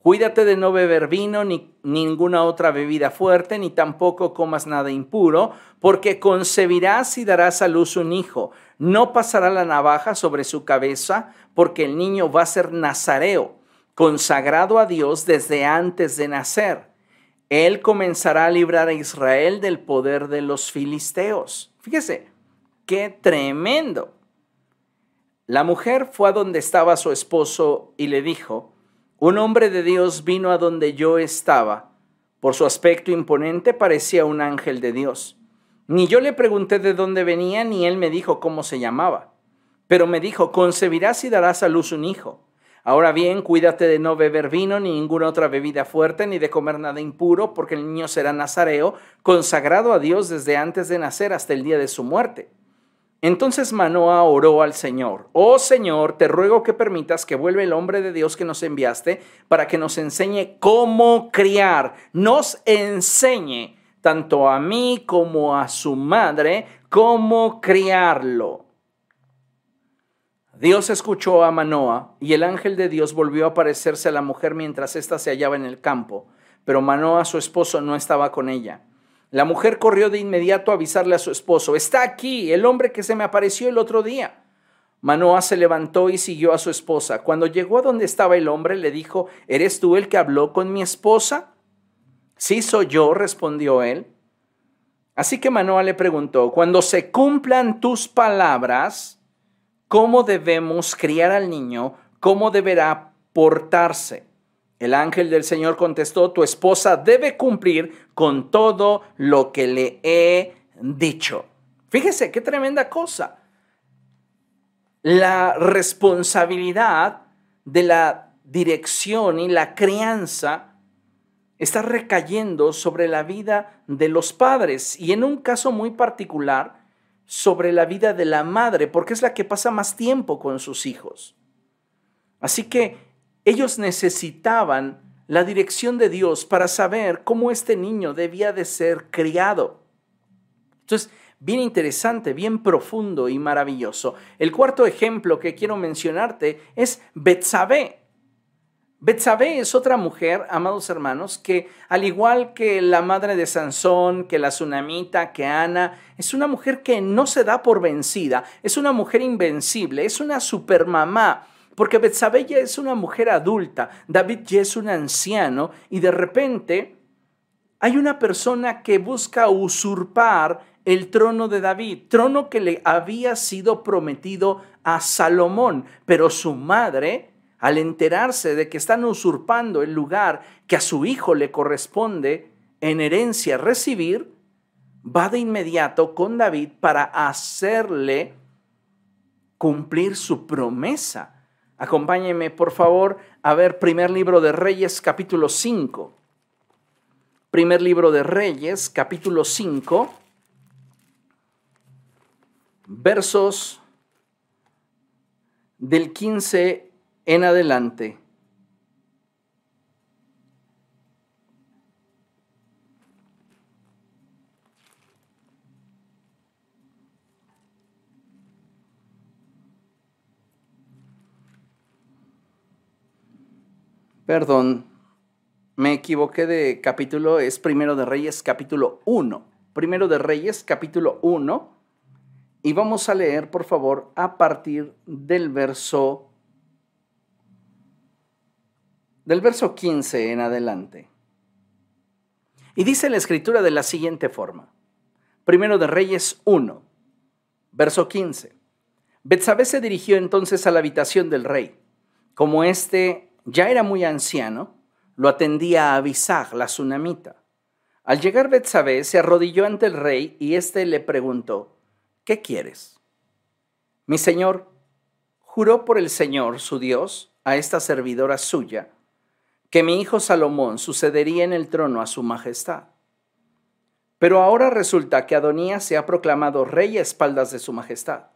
S1: Cuídate de no beber vino ni ninguna otra bebida fuerte, ni tampoco comas nada impuro, porque concebirás y darás a luz un hijo. No pasará la navaja sobre su cabeza, porque el niño va a ser nazareo consagrado a Dios desde antes de nacer. Él comenzará a librar a Israel del poder de los filisteos. Fíjese, qué tremendo. La mujer fue a donde estaba su esposo y le dijo, un hombre de Dios vino a donde yo estaba. Por su aspecto imponente parecía un ángel de Dios. Ni yo le pregunté de dónde venía, ni él me dijo cómo se llamaba. Pero me dijo, concebirás y darás a luz un hijo Ahora bien, cuídate de no beber vino ni ninguna otra bebida fuerte, ni de comer nada impuro, porque el niño será nazareo, consagrado a Dios desde antes de nacer hasta el día de su muerte. Entonces Manoah oró al Señor, oh Señor, te ruego que permitas que vuelva el hombre de Dios que nos enviaste para que nos enseñe cómo criar, nos enseñe tanto a mí como a su madre cómo criarlo. Dios escuchó a Manoa y el ángel de Dios volvió a aparecerse a la mujer mientras ésta se hallaba en el campo, pero Manoa, su esposo, no estaba con ella. La mujer corrió de inmediato a avisarle a su esposo, está aquí, el hombre que se me apareció el otro día. Manoa se levantó y siguió a su esposa. Cuando llegó a donde estaba el hombre, le dijo, ¿eres tú el que habló con mi esposa? Sí, soy yo, respondió él. Así que Manoa le preguntó, cuando se cumplan tus palabras, cómo debemos criar al niño, cómo deberá portarse. El ángel del Señor contestó, tu esposa debe cumplir con todo lo que le he dicho. Fíjese qué tremenda cosa. La responsabilidad de la dirección y la crianza está recayendo sobre la vida de los padres y en un caso muy particular sobre la vida de la madre, porque es la que pasa más tiempo con sus hijos. Así que ellos necesitaban la dirección de Dios para saber cómo este niño debía de ser criado. Entonces, bien interesante, bien profundo y maravilloso. El cuarto ejemplo que quiero mencionarte es Betsabé. Betsabé es otra mujer, amados hermanos, que al igual que la madre de Sansón, que la tsunamita, que Ana, es una mujer que no se da por vencida, es una mujer invencible, es una supermamá, porque Betsabé ya es una mujer adulta, David ya es un anciano y de repente hay una persona que busca usurpar el trono de David, trono que le había sido prometido a Salomón, pero su madre al enterarse de que están usurpando el lugar que a su hijo le corresponde en herencia recibir, va de inmediato con David para hacerle cumplir su promesa. Acompáñeme, por favor, a ver primer libro de Reyes, capítulo 5. Primer libro de Reyes, capítulo 5, versos del 15 en adelante. Perdón, me equivoqué de capítulo, es primero de Reyes capítulo 1. Primero de Reyes, capítulo 1, y vamos a leer, por favor, a partir del verso del verso 15 en adelante. Y dice la escritura de la siguiente forma. Primero de Reyes 1, verso 15. Betsabé se dirigió entonces a la habitación del rey. Como éste ya era muy anciano, lo atendía a Abisag, la tsunamita. Al llegar Betsabé se arrodilló ante el rey y éste le preguntó, ¿qué quieres? Mi señor juró por el Señor, su Dios, a esta servidora suya, que mi hijo Salomón sucedería en el trono a su majestad. Pero ahora resulta que Adonías se ha proclamado rey a espaldas de su majestad.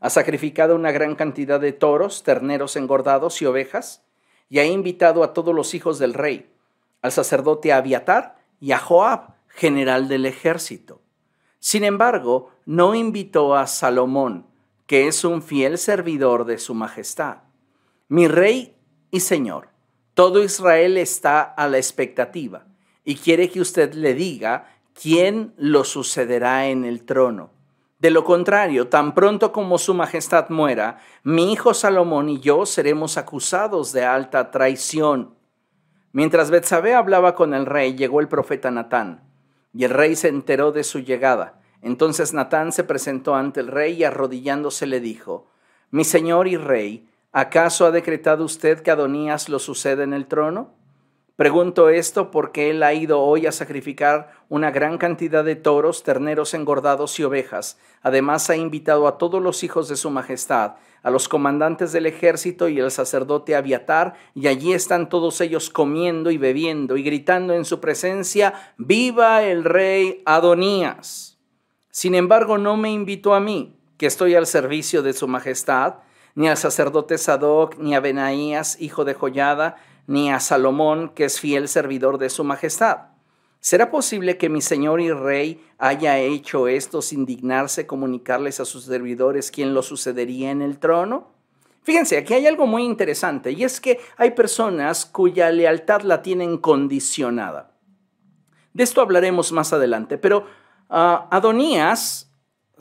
S1: Ha sacrificado una gran cantidad de toros, terneros engordados y ovejas, y ha invitado a todos los hijos del rey, al sacerdote Abiatar y a Joab, general del ejército. Sin embargo, no invitó a Salomón, que es un fiel servidor de su majestad. Mi rey y señor, todo Israel está a la expectativa y quiere que usted le diga quién lo sucederá en el trono. De lo contrario, tan pronto como su majestad muera, mi hijo Salomón y yo seremos acusados de alta traición. Mientras Betsabé hablaba con el rey, llegó el profeta Natán, y el rey se enteró de su llegada. Entonces Natán se presentó ante el rey y arrodillándose le dijo, Mi señor y rey, ¿acaso ha decretado usted que Adonías lo suceda en el trono? Pregunto esto porque él ha ido hoy a sacrificar una gran cantidad de toros, terneros engordados y ovejas. Además ha invitado a todos los hijos de su majestad, a los comandantes del ejército y el sacerdote Abiatar, y allí están todos ellos comiendo y bebiendo y gritando en su presencia, ¡Viva el rey Adonías! Sin embargo, no me invitó a mí, que estoy al servicio de su majestad, ni al sacerdote Sadoc, ni a Benaías, hijo de Joyada, ni a Salomón, que es fiel servidor de su majestad. ¿Será posible que mi señor y rey haya hecho esto sin dignarse comunicarles a sus servidores quién lo sucedería en el trono? Fíjense, aquí hay algo muy interesante y es que hay personas cuya lealtad la tienen condicionada. De esto hablaremos más adelante, pero ah, Adonías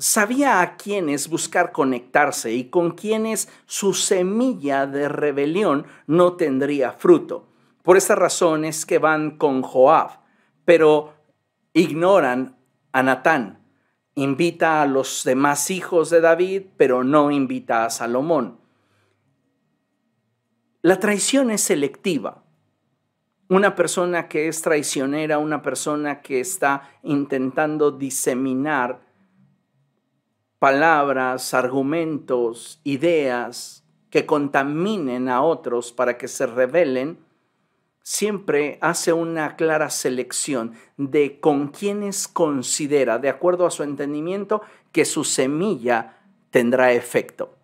S1: sabía a quiénes buscar conectarse y con quienes su semilla de rebelión no tendría fruto. Por esta razón es que van con Joab, pero ignoran a Natán. Invita a los demás hijos de David, pero no invita a Salomón. La traición es selectiva. Una persona que es traicionera, una persona que está intentando diseminar palabras, argumentos, ideas que contaminen a otros para que se rebelen, siempre hace una clara selección de con quienes considera, de acuerdo a su entendimiento, que su semilla tendrá efecto.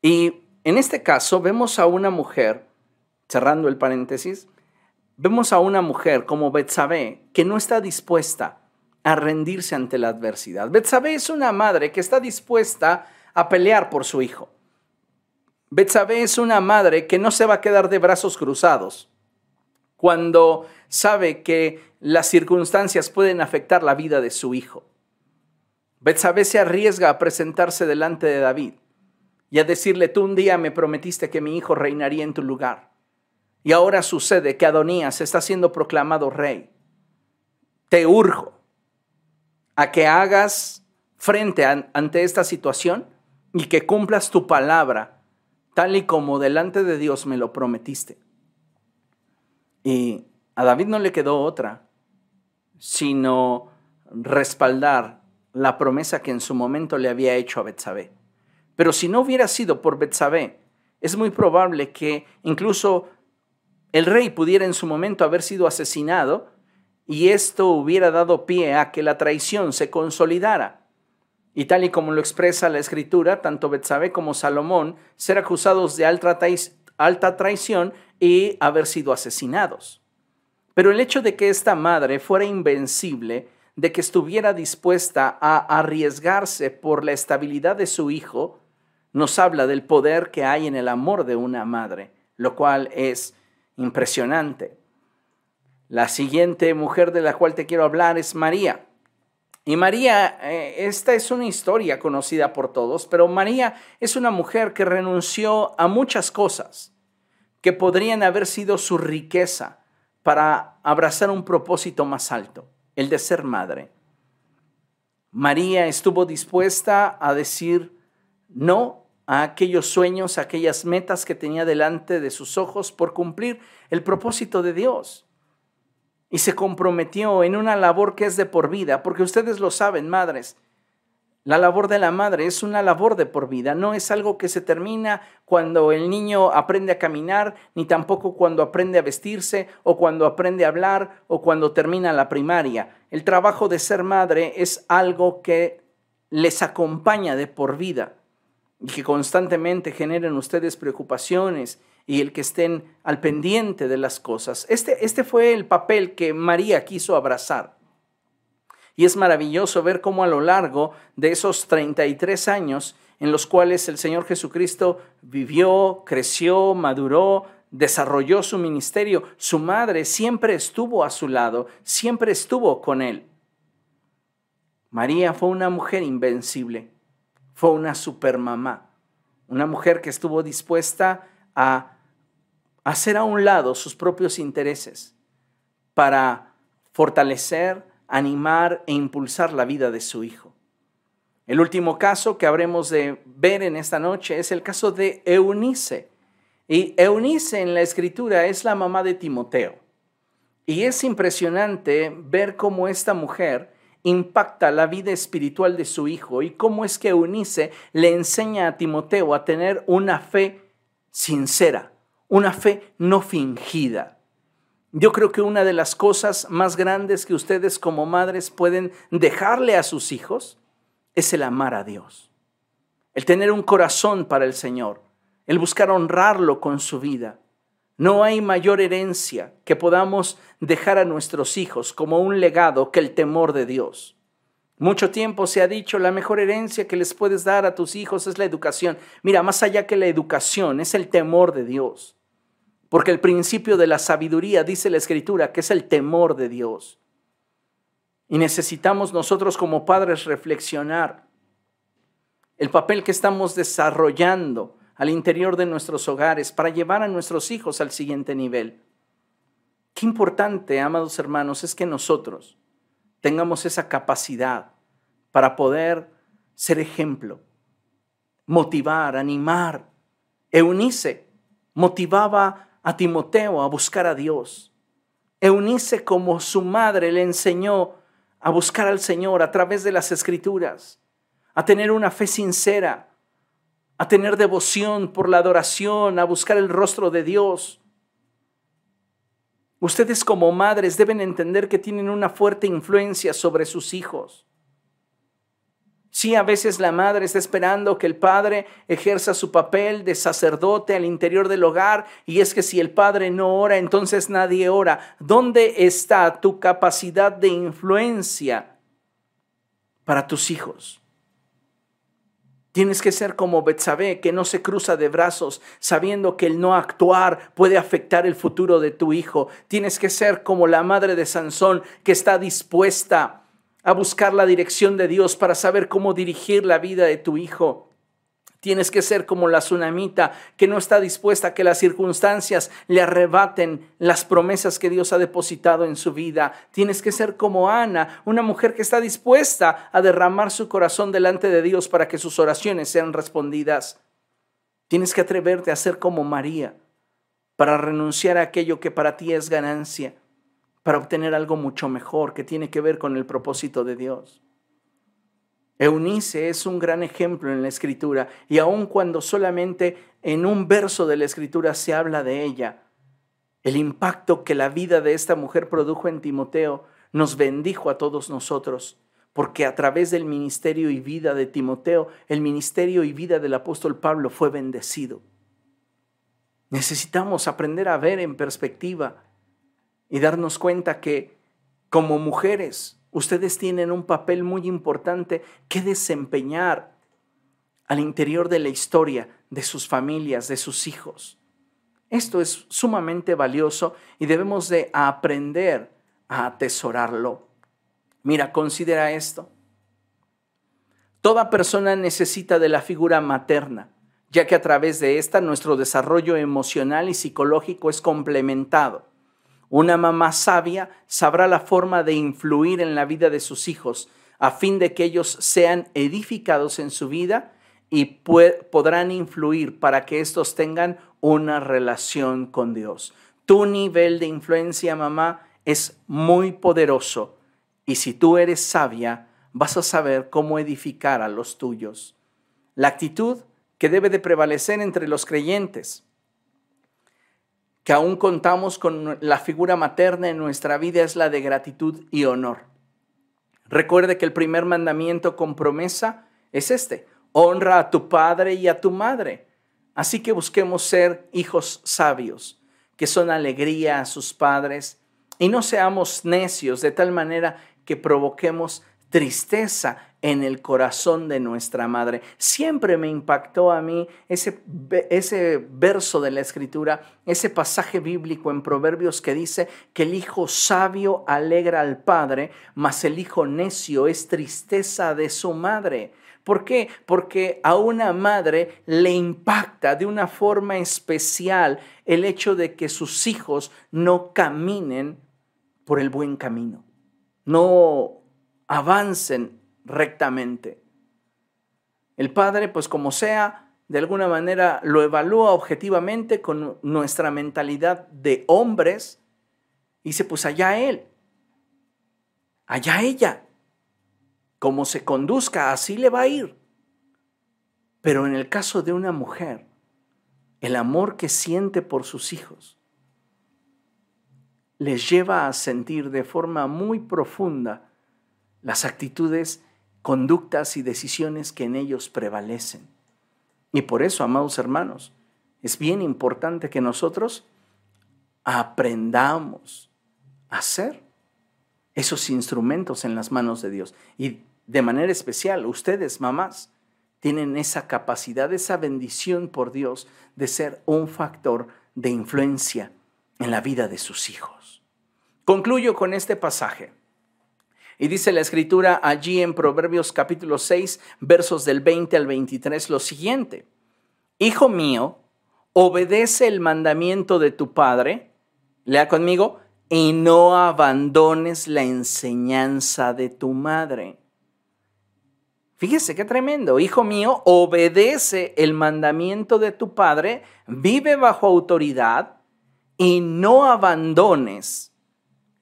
S1: Y en este caso vemos a una mujer, cerrando el paréntesis, vemos a una mujer como Betsabé que no está dispuesta a rendirse ante la adversidad. Betsabé es una madre que está dispuesta a pelear por su hijo. Betsabé es una madre que no se va a quedar de brazos cruzados cuando sabe que las circunstancias pueden afectar la vida de su hijo. Betsabé se arriesga a presentarse delante de David y a decirle, tú un día me prometiste que mi hijo reinaría en tu lugar. Y ahora sucede que Adonías está siendo proclamado rey. Te urjo a que hagas frente ante esta situación y que cumplas tu palabra tal y como delante de Dios me lo prometiste. Y a David no le quedó otra, sino respaldar la promesa que en su momento le había hecho a Betsabé. Pero si no hubiera sido por Betsabé, es muy probable que incluso el rey pudiera en su momento haber sido asesinado y esto hubiera dado pie a que la traición se consolidara. Y tal y como lo expresa la escritura, tanto Betsabé como Salomón ser acusados de alta, alta traición y haber sido asesinados. Pero el hecho de que esta madre fuera invencible, de que estuviera dispuesta a arriesgarse por la estabilidad de su hijo, nos habla del poder que hay en el amor de una madre, lo cual es impresionante. La siguiente mujer de la cual te quiero hablar es María. Y María, eh, esta es una historia conocida por todos, pero María es una mujer que renunció a muchas cosas que podrían haber sido su riqueza para abrazar un propósito más alto, el de ser madre. María estuvo dispuesta a decir no a aquellos sueños, a aquellas metas que tenía delante de sus ojos por cumplir el propósito de Dios y se comprometió en una labor que es de por vida, porque ustedes lo saben, madres. La labor de la madre es una labor de por vida, no es algo que se termina cuando el niño aprende a caminar, ni tampoco cuando aprende a vestirse o cuando aprende a hablar o cuando termina la primaria. El trabajo de ser madre es algo que les acompaña de por vida y que constantemente generen ustedes preocupaciones y el que estén al pendiente de las cosas. Este, este fue el papel que María quiso abrazar. Y es maravilloso ver cómo a lo largo de esos 33 años en los cuales el Señor Jesucristo vivió, creció, maduró, desarrolló su ministerio, su madre siempre estuvo a su lado, siempre estuvo con él. María fue una mujer invencible, fue una supermamá, una mujer que estuvo dispuesta a hacer a un lado sus propios intereses para fortalecer, animar e impulsar la vida de su hijo. El último caso que habremos de ver en esta noche es el caso de Eunice. Y Eunice en la escritura es la mamá de Timoteo. Y es impresionante ver cómo esta mujer impacta la vida espiritual de su hijo y cómo es que Eunice le enseña a Timoteo a tener una fe sincera, una fe no fingida. Yo creo que una de las cosas más grandes que ustedes como madres pueden dejarle a sus hijos es el amar a Dios, el tener un corazón para el Señor, el buscar honrarlo con su vida. No hay mayor herencia que podamos dejar a nuestros hijos como un legado que el temor de Dios. Mucho tiempo se ha dicho, la mejor herencia que les puedes dar a tus hijos es la educación. Mira, más allá que la educación, es el temor de Dios. Porque el principio de la sabiduría, dice la Escritura, que es el temor de Dios. Y necesitamos nosotros como padres reflexionar el papel que estamos desarrollando al interior de nuestros hogares para llevar a nuestros hijos al siguiente nivel. Qué importante, amados hermanos, es que nosotros tengamos esa capacidad para poder ser ejemplo, motivar, animar. Eunice motivaba a Timoteo a buscar a Dios. Eunice como su madre le enseñó a buscar al Señor a través de las escrituras, a tener una fe sincera, a tener devoción por la adoración, a buscar el rostro de Dios. Ustedes como madres deben entender que tienen una fuerte influencia sobre sus hijos. Sí, a veces la madre está esperando que el padre ejerza su papel de sacerdote al interior del hogar y es que si el padre no ora, entonces nadie ora. ¿Dónde está tu capacidad de influencia para tus hijos? Tienes que ser como Betsabé, que no se cruza de brazos sabiendo que el no actuar puede afectar el futuro de tu hijo. Tienes que ser como la madre de Sansón, que está dispuesta a buscar la dirección de Dios para saber cómo dirigir la vida de tu hijo. Tienes que ser como la tsunamita que no está dispuesta a que las circunstancias le arrebaten las promesas que Dios ha depositado en su vida. Tienes que ser como Ana, una mujer que está dispuesta a derramar su corazón delante de Dios para que sus oraciones sean respondidas. Tienes que atreverte a ser como María para renunciar a aquello que para ti es ganancia, para obtener algo mucho mejor que tiene que ver con el propósito de Dios. Eunice es un gran ejemplo en la escritura y aun cuando solamente en un verso de la escritura se habla de ella, el impacto que la vida de esta mujer produjo en Timoteo nos bendijo a todos nosotros, porque a través del ministerio y vida de Timoteo, el ministerio y vida del apóstol Pablo fue bendecido. Necesitamos aprender a ver en perspectiva y darnos cuenta que como mujeres Ustedes tienen un papel muy importante que desempeñar al interior de la historia de sus familias, de sus hijos. Esto es sumamente valioso y debemos de aprender a atesorarlo. Mira, considera esto. Toda persona necesita de la figura materna, ya que a través de esta nuestro desarrollo emocional y psicológico es complementado. Una mamá sabia sabrá la forma de influir en la vida de sus hijos, a fin de que ellos sean edificados en su vida y podrán influir para que estos tengan una relación con Dios. Tu nivel de influencia, mamá, es muy poderoso y si tú eres sabia, vas a saber cómo edificar a los tuyos. La actitud que debe de prevalecer entre los creyentes, que aún contamos con la figura materna en nuestra vida, es la de gratitud y honor. Recuerde que el primer mandamiento con promesa es este, honra a tu padre y a tu madre. Así que busquemos ser hijos sabios, que son alegría a sus padres, y no seamos necios de tal manera que provoquemos tristeza en el corazón de nuestra madre. Siempre me impactó a mí ese, ese verso de la escritura, ese pasaje bíblico en Proverbios que dice que el hijo sabio alegra al padre, mas el hijo necio es tristeza de su madre. ¿Por qué? Porque a una madre le impacta de una forma especial el hecho de que sus hijos no caminen por el buen camino, no avancen rectamente. El Padre, pues como sea, de alguna manera lo evalúa objetivamente con nuestra mentalidad de hombres y dice, pues allá él, allá ella, como se conduzca, así le va a ir. Pero en el caso de una mujer, el amor que siente por sus hijos les lleva a sentir de forma muy profunda las actitudes, conductas y decisiones que en ellos prevalecen. Y por eso, amados hermanos, es bien importante que nosotros aprendamos a ser esos instrumentos en las manos de Dios. Y de manera especial, ustedes, mamás, tienen esa capacidad, esa bendición por Dios de ser un factor de influencia en la vida de sus hijos. Concluyo con este pasaje. Y dice la escritura allí en Proverbios capítulo 6, versos del 20 al 23 lo siguiente. Hijo mío, obedece el mandamiento de tu padre, lea conmigo, y no abandones la enseñanza de tu madre. Fíjese qué tremendo. Hijo mío, obedece el mandamiento de tu padre, vive bajo autoridad y no abandones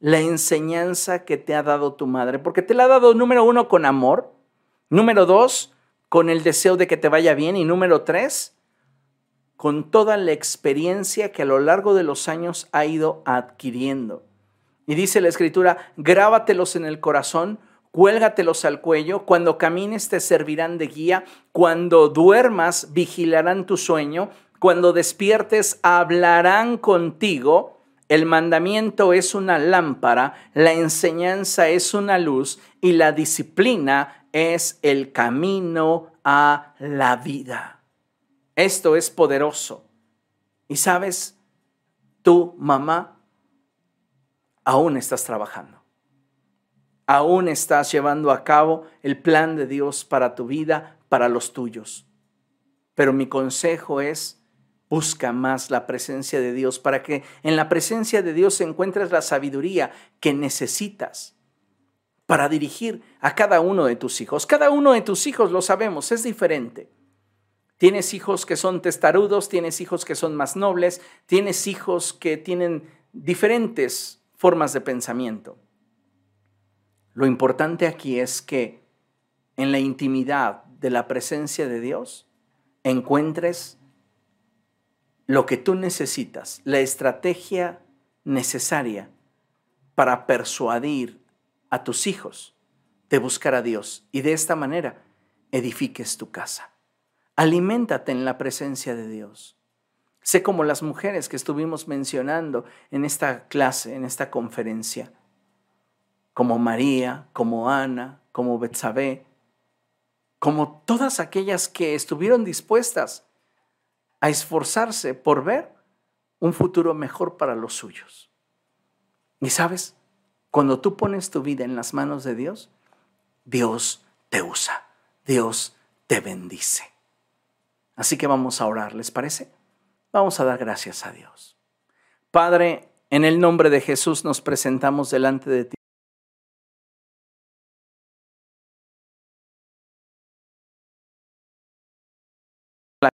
S1: la enseñanza que te ha dado tu madre, porque te la ha dado, número uno, con amor, número dos, con el deseo de que te vaya bien y número tres, con toda la experiencia que a lo largo de los años ha ido adquiriendo. Y dice la escritura, grábatelos en el corazón, cuélgatelos al cuello, cuando camines te servirán de guía, cuando duermas vigilarán tu sueño, cuando despiertes hablarán contigo, el mandamiento es una lámpara, la enseñanza es una luz y la disciplina es el camino a la vida. Esto es poderoso. Y sabes, tú, mamá, aún estás trabajando. Aún estás llevando a cabo el plan de Dios para tu vida, para los tuyos. Pero mi consejo es, Busca más la presencia de Dios para que en la presencia de Dios encuentres la sabiduría que necesitas para dirigir a cada uno de tus hijos. Cada uno de tus hijos, lo sabemos, es diferente. Tienes hijos que son testarudos, tienes hijos que son más nobles, tienes hijos que tienen diferentes formas de pensamiento. Lo importante aquí es que en la intimidad de la presencia de Dios encuentres lo que tú necesitas, la estrategia necesaria para persuadir a tus hijos de buscar a Dios y de esta manera edifiques tu casa. Aliméntate en la presencia de Dios. Sé como las mujeres que estuvimos mencionando en esta clase, en esta conferencia, como María, como Ana, como Betsabé, como todas aquellas que estuvieron dispuestas a esforzarse por ver un futuro mejor para los suyos. Y sabes, Cuando tú pones tu vida en las manos de Dios, Dios te usa, Dios te bendice. Así que vamos a orar, ¿les parece? Vamos a dar gracias a Dios. Padre, en el nombre de Jesús nos presentamos delante de ti